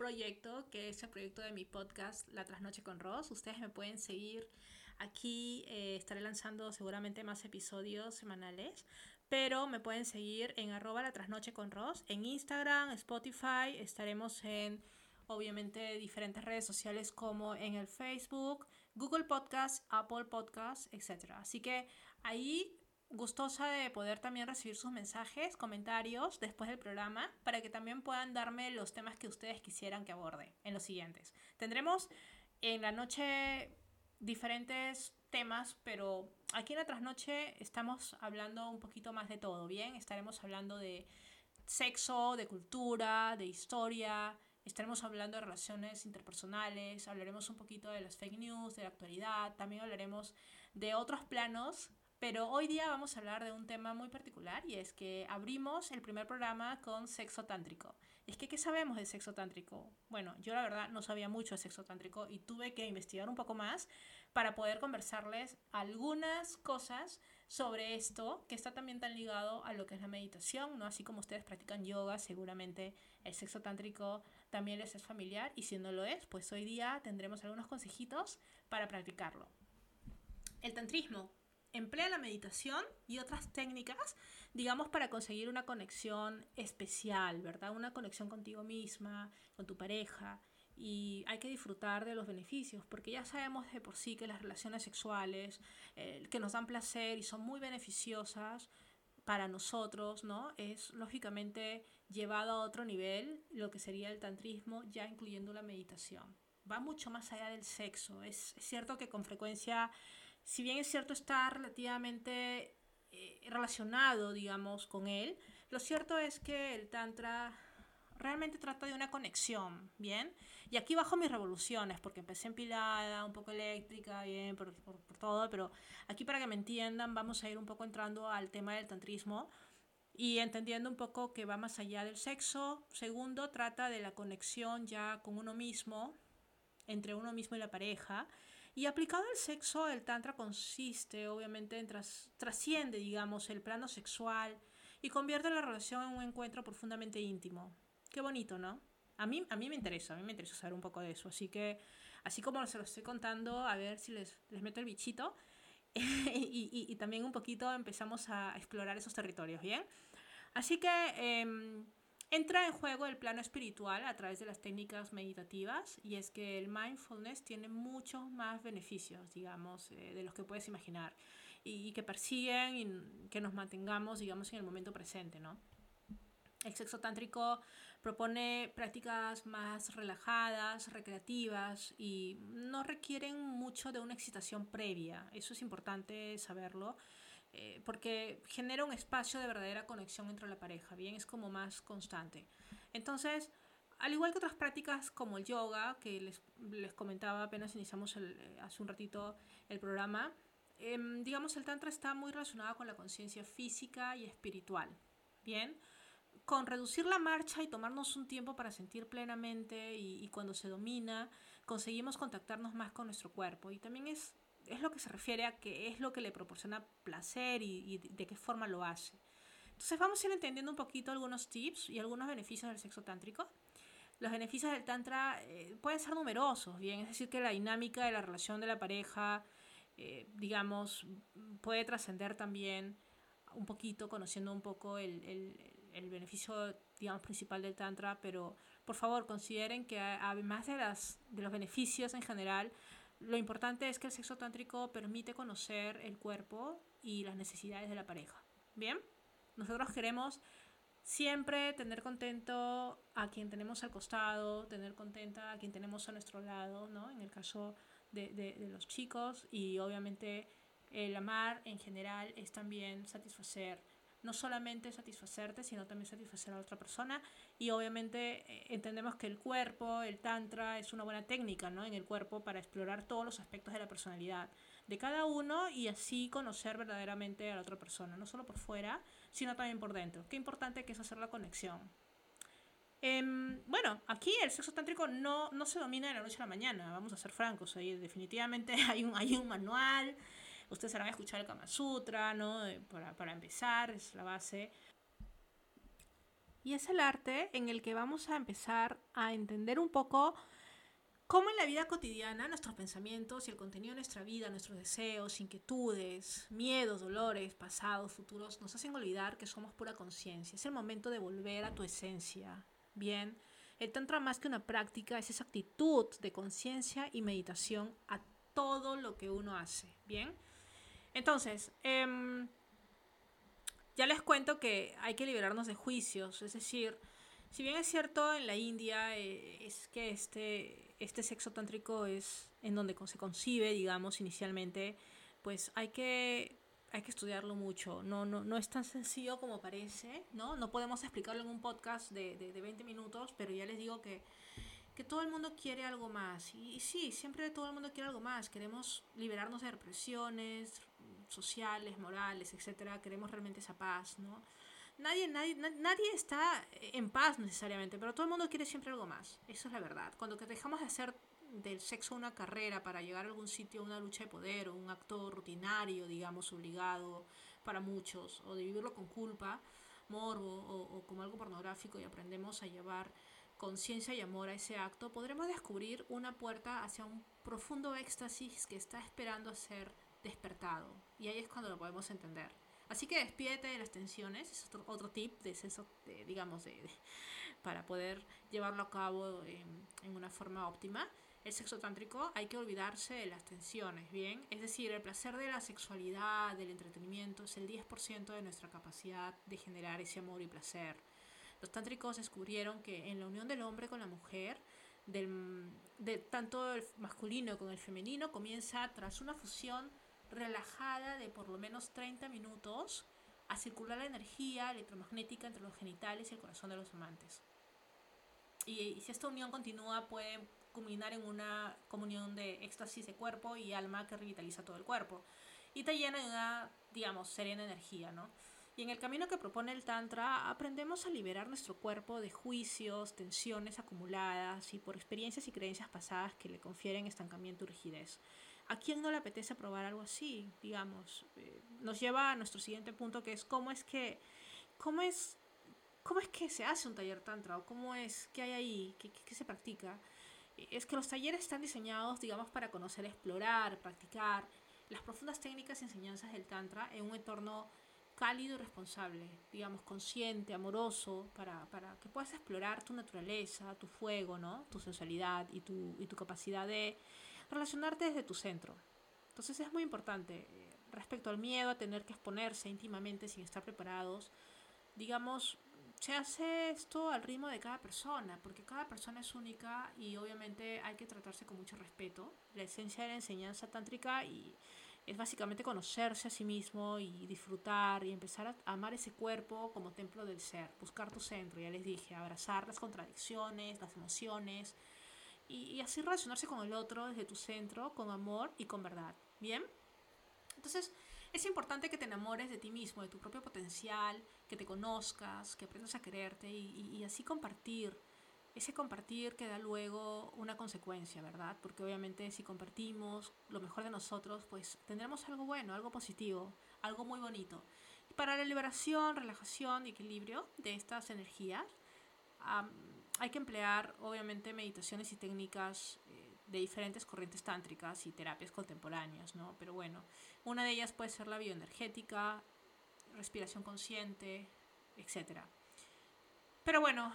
proyecto que es el proyecto de mi podcast La trasnoche con Ross. Ustedes me pueden seguir aquí, eh, estaré lanzando seguramente más episodios semanales, pero me pueden seguir en arroba la trasnoche con Ross, en Instagram, Spotify, estaremos en obviamente diferentes redes sociales como en el Facebook, Google Podcast, Apple Podcast, etc. Así que ahí gustosa de poder también recibir sus mensajes, comentarios después del programa para que también puedan darme los temas que ustedes quisieran que aborde en los siguientes. Tendremos en la noche diferentes temas, pero aquí en la trasnoche estamos hablando un poquito más de todo, ¿bien? Estaremos hablando de sexo, de cultura, de historia, Estaremos hablando de relaciones interpersonales, hablaremos un poquito de las fake news, de la actualidad, también hablaremos de otros planos, pero hoy día vamos a hablar de un tema muy particular y es que abrimos el primer programa con sexo tántrico. Es que, ¿qué sabemos de sexo tántrico? Bueno, yo la verdad no sabía mucho de sexo tántrico y tuve que investigar un poco más para poder conversarles algunas cosas sobre esto que está también tan ligado a lo que es la meditación, ¿no? Así como ustedes practican yoga, seguramente el sexo tántrico también les es familiar y si no lo es, pues hoy día tendremos algunos consejitos para practicarlo. El tantrismo emplea la meditación y otras técnicas, digamos, para conseguir una conexión especial, ¿verdad? Una conexión contigo misma, con tu pareja, y hay que disfrutar de los beneficios, porque ya sabemos de por sí que las relaciones sexuales eh, que nos dan placer y son muy beneficiosas para nosotros, ¿no? Es lógicamente llevado a otro nivel lo que sería el tantrismo, ya incluyendo la meditación. Va mucho más allá del sexo. Es, es cierto que con frecuencia, si bien es cierto está relativamente eh, relacionado, digamos, con él, lo cierto es que el tantra realmente trata de una conexión, ¿bien? Y aquí bajo mis revoluciones, porque empecé empilada, un poco eléctrica, bien, por, por, todo, pero aquí para que me entiendan vamos a ir un poco entrando al tema del tantrismo y entendiendo un poco que va más allá del sexo. Segundo, trata de la conexión ya con uno mismo, entre uno mismo y la pareja. Y aplicado al sexo, el tantra consiste obviamente en tras, trasciende, digamos, el plano sexual y convierte la relación en un encuentro profundamente íntimo. Qué bonito, ¿no? A mí, a mí me interesa, a mí me interesa saber un poco de eso. Así que, así como se lo estoy contando, a ver si les, les meto el bichito. y, y, también un poquito empezamos a explorar esos territorios, ¿bien? Así que em, entra en juego el plano espiritual a través de las técnicas meditativas y es que el mindfulness tiene muchos más beneficios, digamos, eh, de los que puedes imaginar y, y que persiguen y que nos mantengamos, digamos, en el momento presente, ¿no? El sexo tántrico propone prácticas más relajadas, recreativas y no requieren mucho de una excitación previa. Eso es importante saberlo eh, porque genera un espacio de verdadera conexión entre la pareja, bien, es como más constante. Entonces, al igual que otras prácticas como el yoga, que les, les comentaba apenas iniciamos el, eh, hace un ratito el programa, eh, digamos el tantra está muy relacionado con la conciencia física y espiritual, bien con reducir la marcha y tomarnos un tiempo para sentir plenamente y, cuando se domina, conseguimos contactarnos más con nuestro cuerpo. Y también es, es lo que se refiere a que es lo que le proporciona placer y, de qué forma lo hace. Entonces vamos a ir entendiendo un poquito algunos tips y algunos beneficios del sexo tántrico. Los beneficios del tantra eh, pueden ser numerosos, bien, es decir, que la dinámica de la relación de la pareja, eh, digamos, puede trascender también un poquito, conociendo un poco el, el, beneficio, digamos, principal del Tantra, pero por favor consideren que además de, las, de los beneficios en general, lo importante es que el sexo tántrico permite conocer el cuerpo y las necesidades de la pareja. Bien, nosotros queremos siempre tener contento a quien tenemos al costado, tener contenta a quien tenemos a nuestro lado, ¿no? En el caso de, de, de los chicos y obviamente el amar en general es también satisfacer, no solamente satisfacerte, sino también satisfacer a otra persona. Y obviamente eh, entendemos que el cuerpo, el tantra, es una buena técnica ¿no? en el cuerpo para explorar todos los aspectos de la personalidad de cada uno y así conocer verdaderamente a la otra persona, no solo por fuera, sino también por dentro. Qué importante que es hacer la conexión. Em, bueno, aquí el sexo tántrico no, no se domina de la noche a la mañana, vamos a ser francos, ahí definitivamente hay un, hay un manual, Ustedes habrán escuchado el Kama Sutra, ¿no? Para, para empezar, es la base. Y es el arte en el que vamos a empezar a entender un poco cómo en la vida cotidiana nuestros pensamientos y el contenido de nuestra vida, nuestros deseos, inquietudes, miedos, dolores, pasados, futuros, nos hacen olvidar que somos pura conciencia. Es el momento de volver a tu esencia. Bien, el tantra más que una práctica es esa actitud de conciencia y meditación a todo lo que uno hace. Bien, entonces, eh, ya les cuento que hay que liberarnos de juicios, es decir, si bien es cierto en la India eh, es que este, este sexo tántrico es en donde se concibe, digamos, inicialmente, pues hay que, hay que estudiarlo mucho. No, no, no es tan sencillo como parece, ¿no? No podemos explicarlo en un podcast de, de, de 20 minutos, pero ya les digo que, que todo el mundo quiere algo más. Y, y, sí, siempre todo el mundo quiere algo más. Queremos liberarnos de represiones, sociales, morales, etcétera, queremos realmente esa paz, ¿no? Nadie, nadie, nadie está en paz necesariamente, pero todo el mundo quiere siempre algo más. Eso es la verdad. Cuando dejamos de hacer del sexo una carrera para llegar a algún sitio, una lucha de poder o un acto rutinario, digamos, obligado para muchos, o de vivirlo con culpa, morbo o, como algo pornográfico y aprendemos a llevar conciencia y amor a ese acto, podremos descubrir una puerta hacia un profundo éxtasis que está esperando ser despertado. Y ahí es cuando lo podemos entender. Así que despídete de las tensiones, es otro, otro tip de eso, de, digamos, de, de, para poder llevarlo a cabo en, en, una forma óptima. El sexo tántrico hay que olvidarse de las tensiones, ¿bien? Es decir, el placer de la sexualidad, del entretenimiento, es el 10% de nuestra capacidad de generar ese amor y placer. Los tántricos descubrieron que en la unión del hombre con la mujer, del, de tanto el masculino con el femenino, comienza tras una fusión relajada de por lo menos 30 minutos a circular la energía electromagnética entre los genitales y el corazón de los amantes. Y, si esta unión continúa puede culminar en una comunión de éxtasis de cuerpo y alma que revitaliza todo el cuerpo y te llena de una, digamos, serena energía, ¿no? Y en el camino que propone el Tantra aprendemos a liberar nuestro cuerpo de juicios, tensiones acumuladas y por experiencias y creencias pasadas que le confieren estancamiento y rigidez. ¿A quién no le apetece probar algo así? Digamos, eh, nos lleva a nuestro siguiente punto que es cómo es que, cómo es, cómo es que se hace un taller tantra o cómo es, qué hay ahí, qué, qué, se practica. Es que los talleres están diseñados, digamos, para conocer, explorar, practicar las profundas técnicas y enseñanzas del tantra en un entorno cálido y responsable, digamos, consciente, amoroso, para, para que puedas explorar tu naturaleza, tu fuego, ¿no? tu sensualidad y tu, y tu capacidad de relacionarte desde tu centro. Entonces es muy importante eh, respecto al miedo a tener que exponerse íntimamente sin estar preparados. Digamos, se hace esto al ritmo de cada persona, porque cada persona es única y obviamente hay que tratarse con mucho respeto. La esencia de la enseñanza tántrica y es básicamente conocerse a sí mismo y disfrutar y empezar a amar ese cuerpo como templo del ser, buscar tu centro, ya les dije, abrazar las contradicciones, las emociones, y, y, así relacionarse con el otro desde tu centro, con amor y con verdad. ¿Bien? Entonces, es importante que te enamores de ti mismo, de tu propio potencial, que te conozcas, que aprendas a quererte y, y, y así compartir. Ese compartir que da luego una consecuencia, ¿verdad? Porque obviamente si compartimos lo mejor de nosotros, pues tendremos algo bueno, algo positivo, algo muy bonito. Y para la liberación, relajación y equilibrio de estas energías, um, hay que emplear obviamente meditaciones y técnicas eh, de diferentes corrientes tántricas y terapias contemporáneas, ¿no? Pero bueno, una de ellas puede ser la bioenergética, respiración consciente, etc. Pero bueno,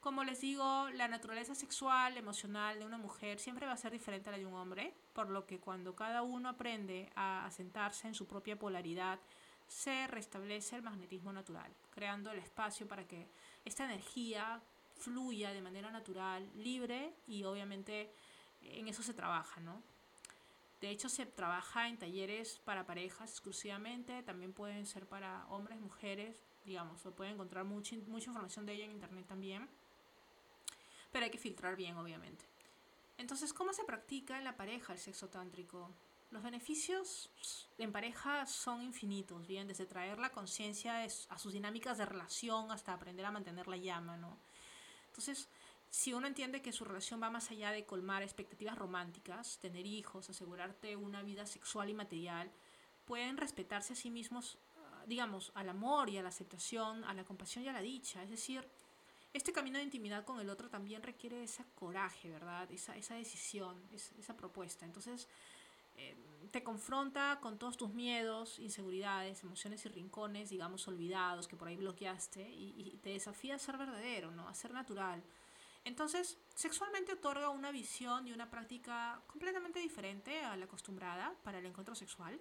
como les digo, la naturaleza sexual, emocional de una mujer siempre va a ser diferente a la de un hombre, por lo que cuando cada uno aprende a asentarse en su propia polaridad, se restablece el magnetismo natural, creando el espacio para que esta energía fluya de manera natural, libre y obviamente en eso se trabaja, ¿no? De hecho, se trabaja en talleres para parejas exclusivamente, también pueden ser para hombres, mujeres, digamos, o pueden encontrar mucha, mucha información de ella en internet también, pero hay que filtrar bien, obviamente. Entonces, ¿cómo se practica en la pareja el sexo tántrico? Los beneficios en pareja son infinitos, bien, desde traer la conciencia a sus dinámicas de relación hasta aprender a mantener la llama, ¿no? Entonces, si uno entiende que su relación va más allá de colmar expectativas románticas, tener hijos, asegurarte una vida sexual y material, pueden respetarse a sí mismos, ah, digamos, al amor y a la aceptación, a la compasión y a la dicha. Es decir, este camino de intimidad con el otro también requiere ese coraje, ¿verdad? Esa, esa decisión, esa, propuesta. Entonces, eh, te confronta con todos tus miedos, inseguridades, emociones y rincones, digamos, olvidados, que por ahí bloqueaste, y, te desafía a ser verdadero, ¿no? A ser natural. Entonces, sexualmente otorga una visión y una práctica completamente diferente a la acostumbrada para el encuentro sexual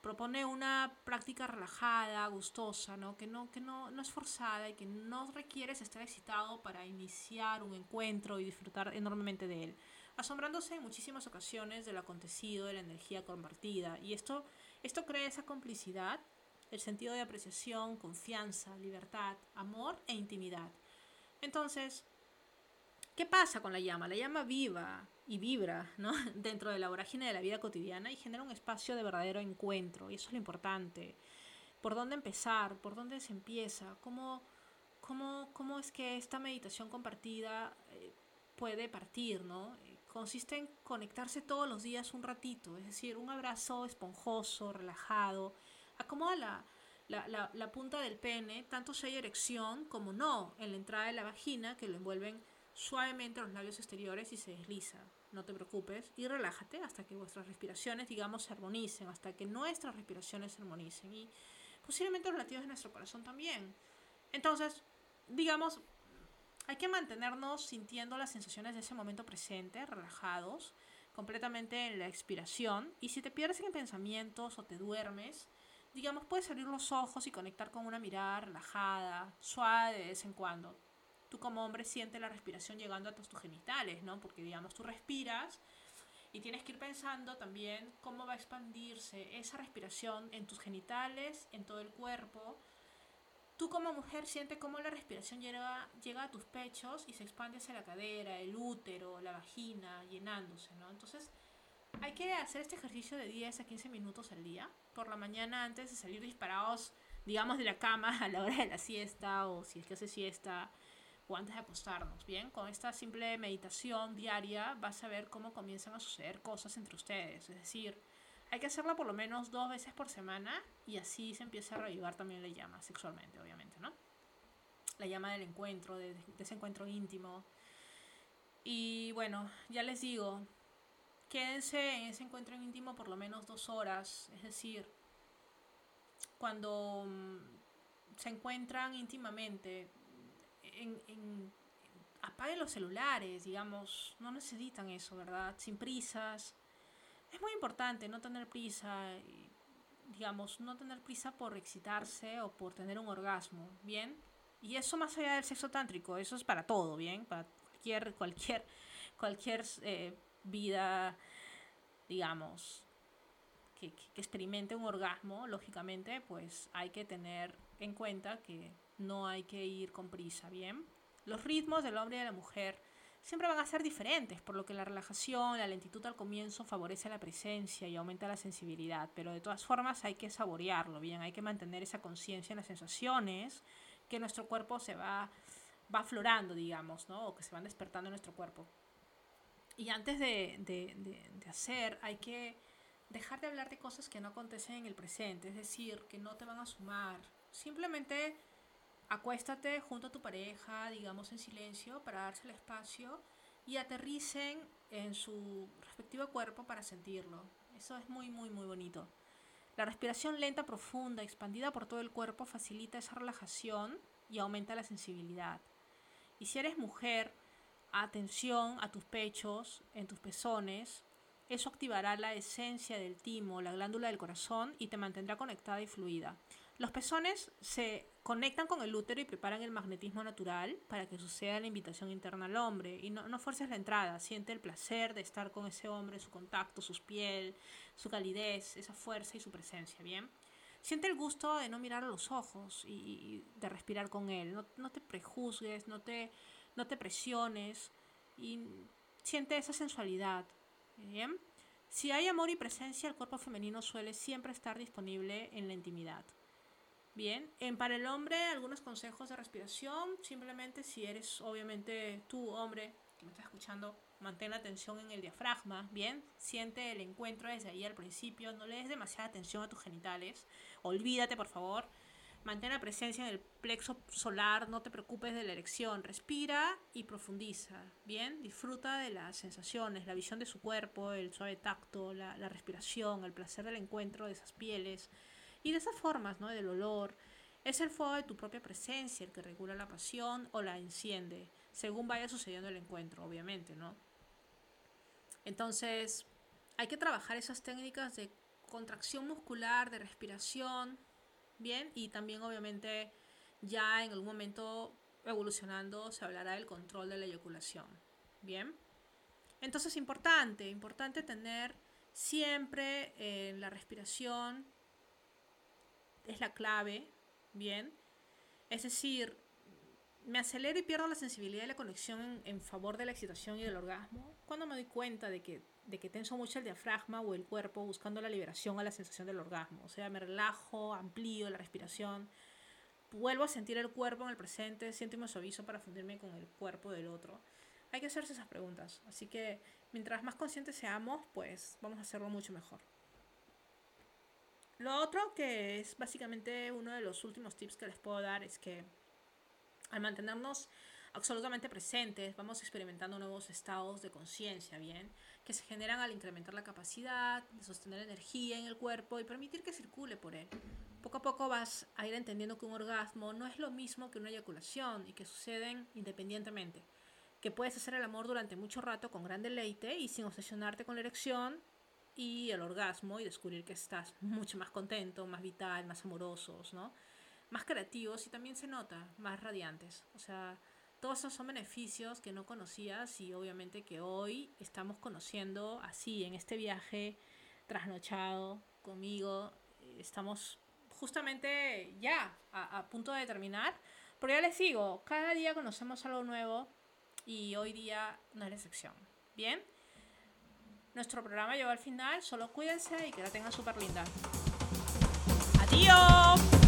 propone una práctica relajada, gustosa, ¿no? Que, no, que no, no es forzada y que no requieres estar excitado para iniciar un encuentro y disfrutar enormemente de él, asombrándose en muchísimas ocasiones de lo acontecido, de la energía compartida. Y esto, esto crea esa complicidad, el sentido de apreciación, confianza, libertad, amor e intimidad. Entonces, ¿qué pasa con la llama? La llama viva, y vibra ¿no? dentro de la vorágine de la vida cotidiana y genera un espacio de verdadero encuentro. Y eso es lo importante. ¿Por dónde empezar? ¿Por dónde se empieza? ¿Cómo, cómo, cómo es que esta meditación compartida eh, puede partir? ¿no? Consiste en conectarse todos los días un ratito, es decir, un abrazo esponjoso, relajado. Acomoda la, la, la, punta del pene, tanto si hay erección como no, en la entrada de la vagina que lo envuelven suavemente los labios exteriores y se desliza no te preocupes y relájate hasta que vuestras respiraciones, digamos, se armonicen, hasta que nuestras respiraciones se armonicen y posiblemente los latidos de nuestro corazón también. Entonces, digamos, hay que mantenernos sintiendo las sensaciones de ese momento presente, relajados, completamente en la expiración y si te pierdes en pensamientos o te duermes, digamos, puedes abrir los ojos y conectar con una mirada relajada, suave de vez en cuando tú como hombre sientes la respiración llegando a tus, genitales, ¿no? Porque digamos, tú respiras y tienes que ir pensando también cómo va a expandirse esa respiración en tus genitales, en todo el cuerpo. Tú como mujer sientes cómo la respiración llega, llega a tus pechos y se expande hacia la cadera, el útero, la vagina, llenándose, ¿no? Entonces, hay que hacer este ejercicio de 10 a 15 minutos al día, por la mañana antes de salir disparados, digamos, de la cama a la hora de la siesta o si es que hace siesta o antes de acostarnos. Bien, con esta simple meditación diaria vas a ver cómo comienzan a suceder cosas entre ustedes. Es decir, hay que hacerla por lo menos dos veces por semana y así se empieza a revivar también la llama sexualmente, obviamente, ¿no? La llama del encuentro, de, de ese encuentro íntimo. Y bueno, ya les digo, quédense en ese encuentro íntimo por lo menos dos horas. Es decir, cuando mm, se encuentran íntimamente, en, apaguen los celulares, digamos, no necesitan eso, ¿verdad? Sin prisas. Es muy importante no tener prisa, digamos, no tener prisa por excitarse o por tener un orgasmo, ¿bien? Y eso más allá del sexo tántrico, eso es para todo, ¿bien? Para cualquier, cualquier, cualquier eh, vida, digamos, que, que experimente un orgasmo, lógicamente, pues hay que tener en cuenta que no hay que ir con prisa, ¿bien? Los ritmos del hombre y de la mujer siempre van a ser diferentes, por lo que la relajación, la lentitud al comienzo favorece la presencia y aumenta la sensibilidad, pero de todas formas hay que saborearlo, bien, hay que mantener esa conciencia en las sensaciones que nuestro cuerpo se va, va aflorando, digamos, ¿no? O que se van despertando en nuestro cuerpo. Y antes de, de, de hacer, hay que dejar de hablar de cosas que no acontecen en el presente, es decir, que no te van a sumar. Simplemente acuéstate junto a tu pareja, digamos en silencio, para darse el espacio y aterricen en su respectivo cuerpo para sentirlo. Eso es muy, muy, muy bonito. La respiración lenta, profunda, expandida por todo el cuerpo facilita esa relajación y aumenta la sensibilidad. Y si eres mujer, atención a tus pechos, en tus pezones. Eso activará la esencia del timo, la glándula del corazón y te mantendrá conectada y fluida. Los pezones se conectan con el útero y preparan el magnetismo natural para que suceda la invitación interna al hombre. Y no, no fuerces la entrada, siente el placer de estar con ese hombre, su contacto, su piel, su calidez, esa fuerza y su presencia, ¿bien? Siente el gusto de no mirar a los ojos y, de respirar con él. No, no, te prejuzgues, no te, no te presiones y siente esa sensualidad, ¿bien? Si hay amor y presencia, el cuerpo femenino suele siempre estar disponible en la intimidad. Bien, en para el hombre algunos consejos de respiración, simplemente si eres obviamente tú hombre que me estás escuchando, Mantén la atención en el diafragma, ¿bien? Siente el encuentro desde ahí al principio. No le des demasiada atención a tus genitales. Olvídate, por favor. Mantén la presencia en el plexo solar. No te preocupes de la erección. Respira y profundiza, ¿bien? Disfruta de las sensaciones, la visión de su cuerpo, el suave tacto, la respiración, el placer del encuentro de esas pieles. Y de esas formas, ¿no? Del olor. Es el fuego de tu propia presencia el que regula la pasión o la enciende, según vaya sucediendo el encuentro, obviamente, ¿no? Entonces, hay que trabajar esas técnicas de contracción muscular, de respiración, ¿bien? Y también obviamente ya en algún momento evolucionando se hablará del control de la eyaculación, ¿bien? Entonces, importante, importante tener siempre eh, la respiración, es la clave, ¿bien? Es decir, me acelero y pierdo la sensibilidad y la conexión en, favor de la excitación y del orgasmo cuando me doy cuenta de que, de que tenso mucho el diafragma o el cuerpo buscando la liberación a la sensación del orgasmo. O sea, me relajo, amplío la respiración, vuelvo a sentir el cuerpo en el presente, siento y me suavizo para fundirme con el cuerpo del otro. Hay que hacerse esas preguntas. Así que mientras más conscientes seamos, pues vamos a hacerlo mucho mejor. Lo otro que es básicamente uno de los últimos tips que les puedo dar es que al mantenernos absolutamente presentes, vamos experimentando nuevos estados de conciencia, ¿bien? Que se generan al incrementar la capacidad de sostener energía en el cuerpo y permitir que circule por él. Poco a poco vas a ir entendiendo que un orgasmo no es lo mismo que una eyaculación y que suceden independientemente. Que puedes hacer el amor durante mucho rato con gran deleite y sin obsesionarte con la erección y el orgasmo y descubrir que estás mucho más contento, más vital, más amorosos, ¿no? más creativos y también se nota más radiantes. O sea, todos esos son beneficios que no conocías y obviamente que hoy estamos conociendo así en este viaje trasnochado conmigo. Estamos justamente ya a, a punto de terminar. Pero ya les digo, cada día conocemos algo nuevo y hoy día no es la excepción. Bien, nuestro programa llegó al final. Solo cuídense y que la tengan súper linda. ¡Adiós!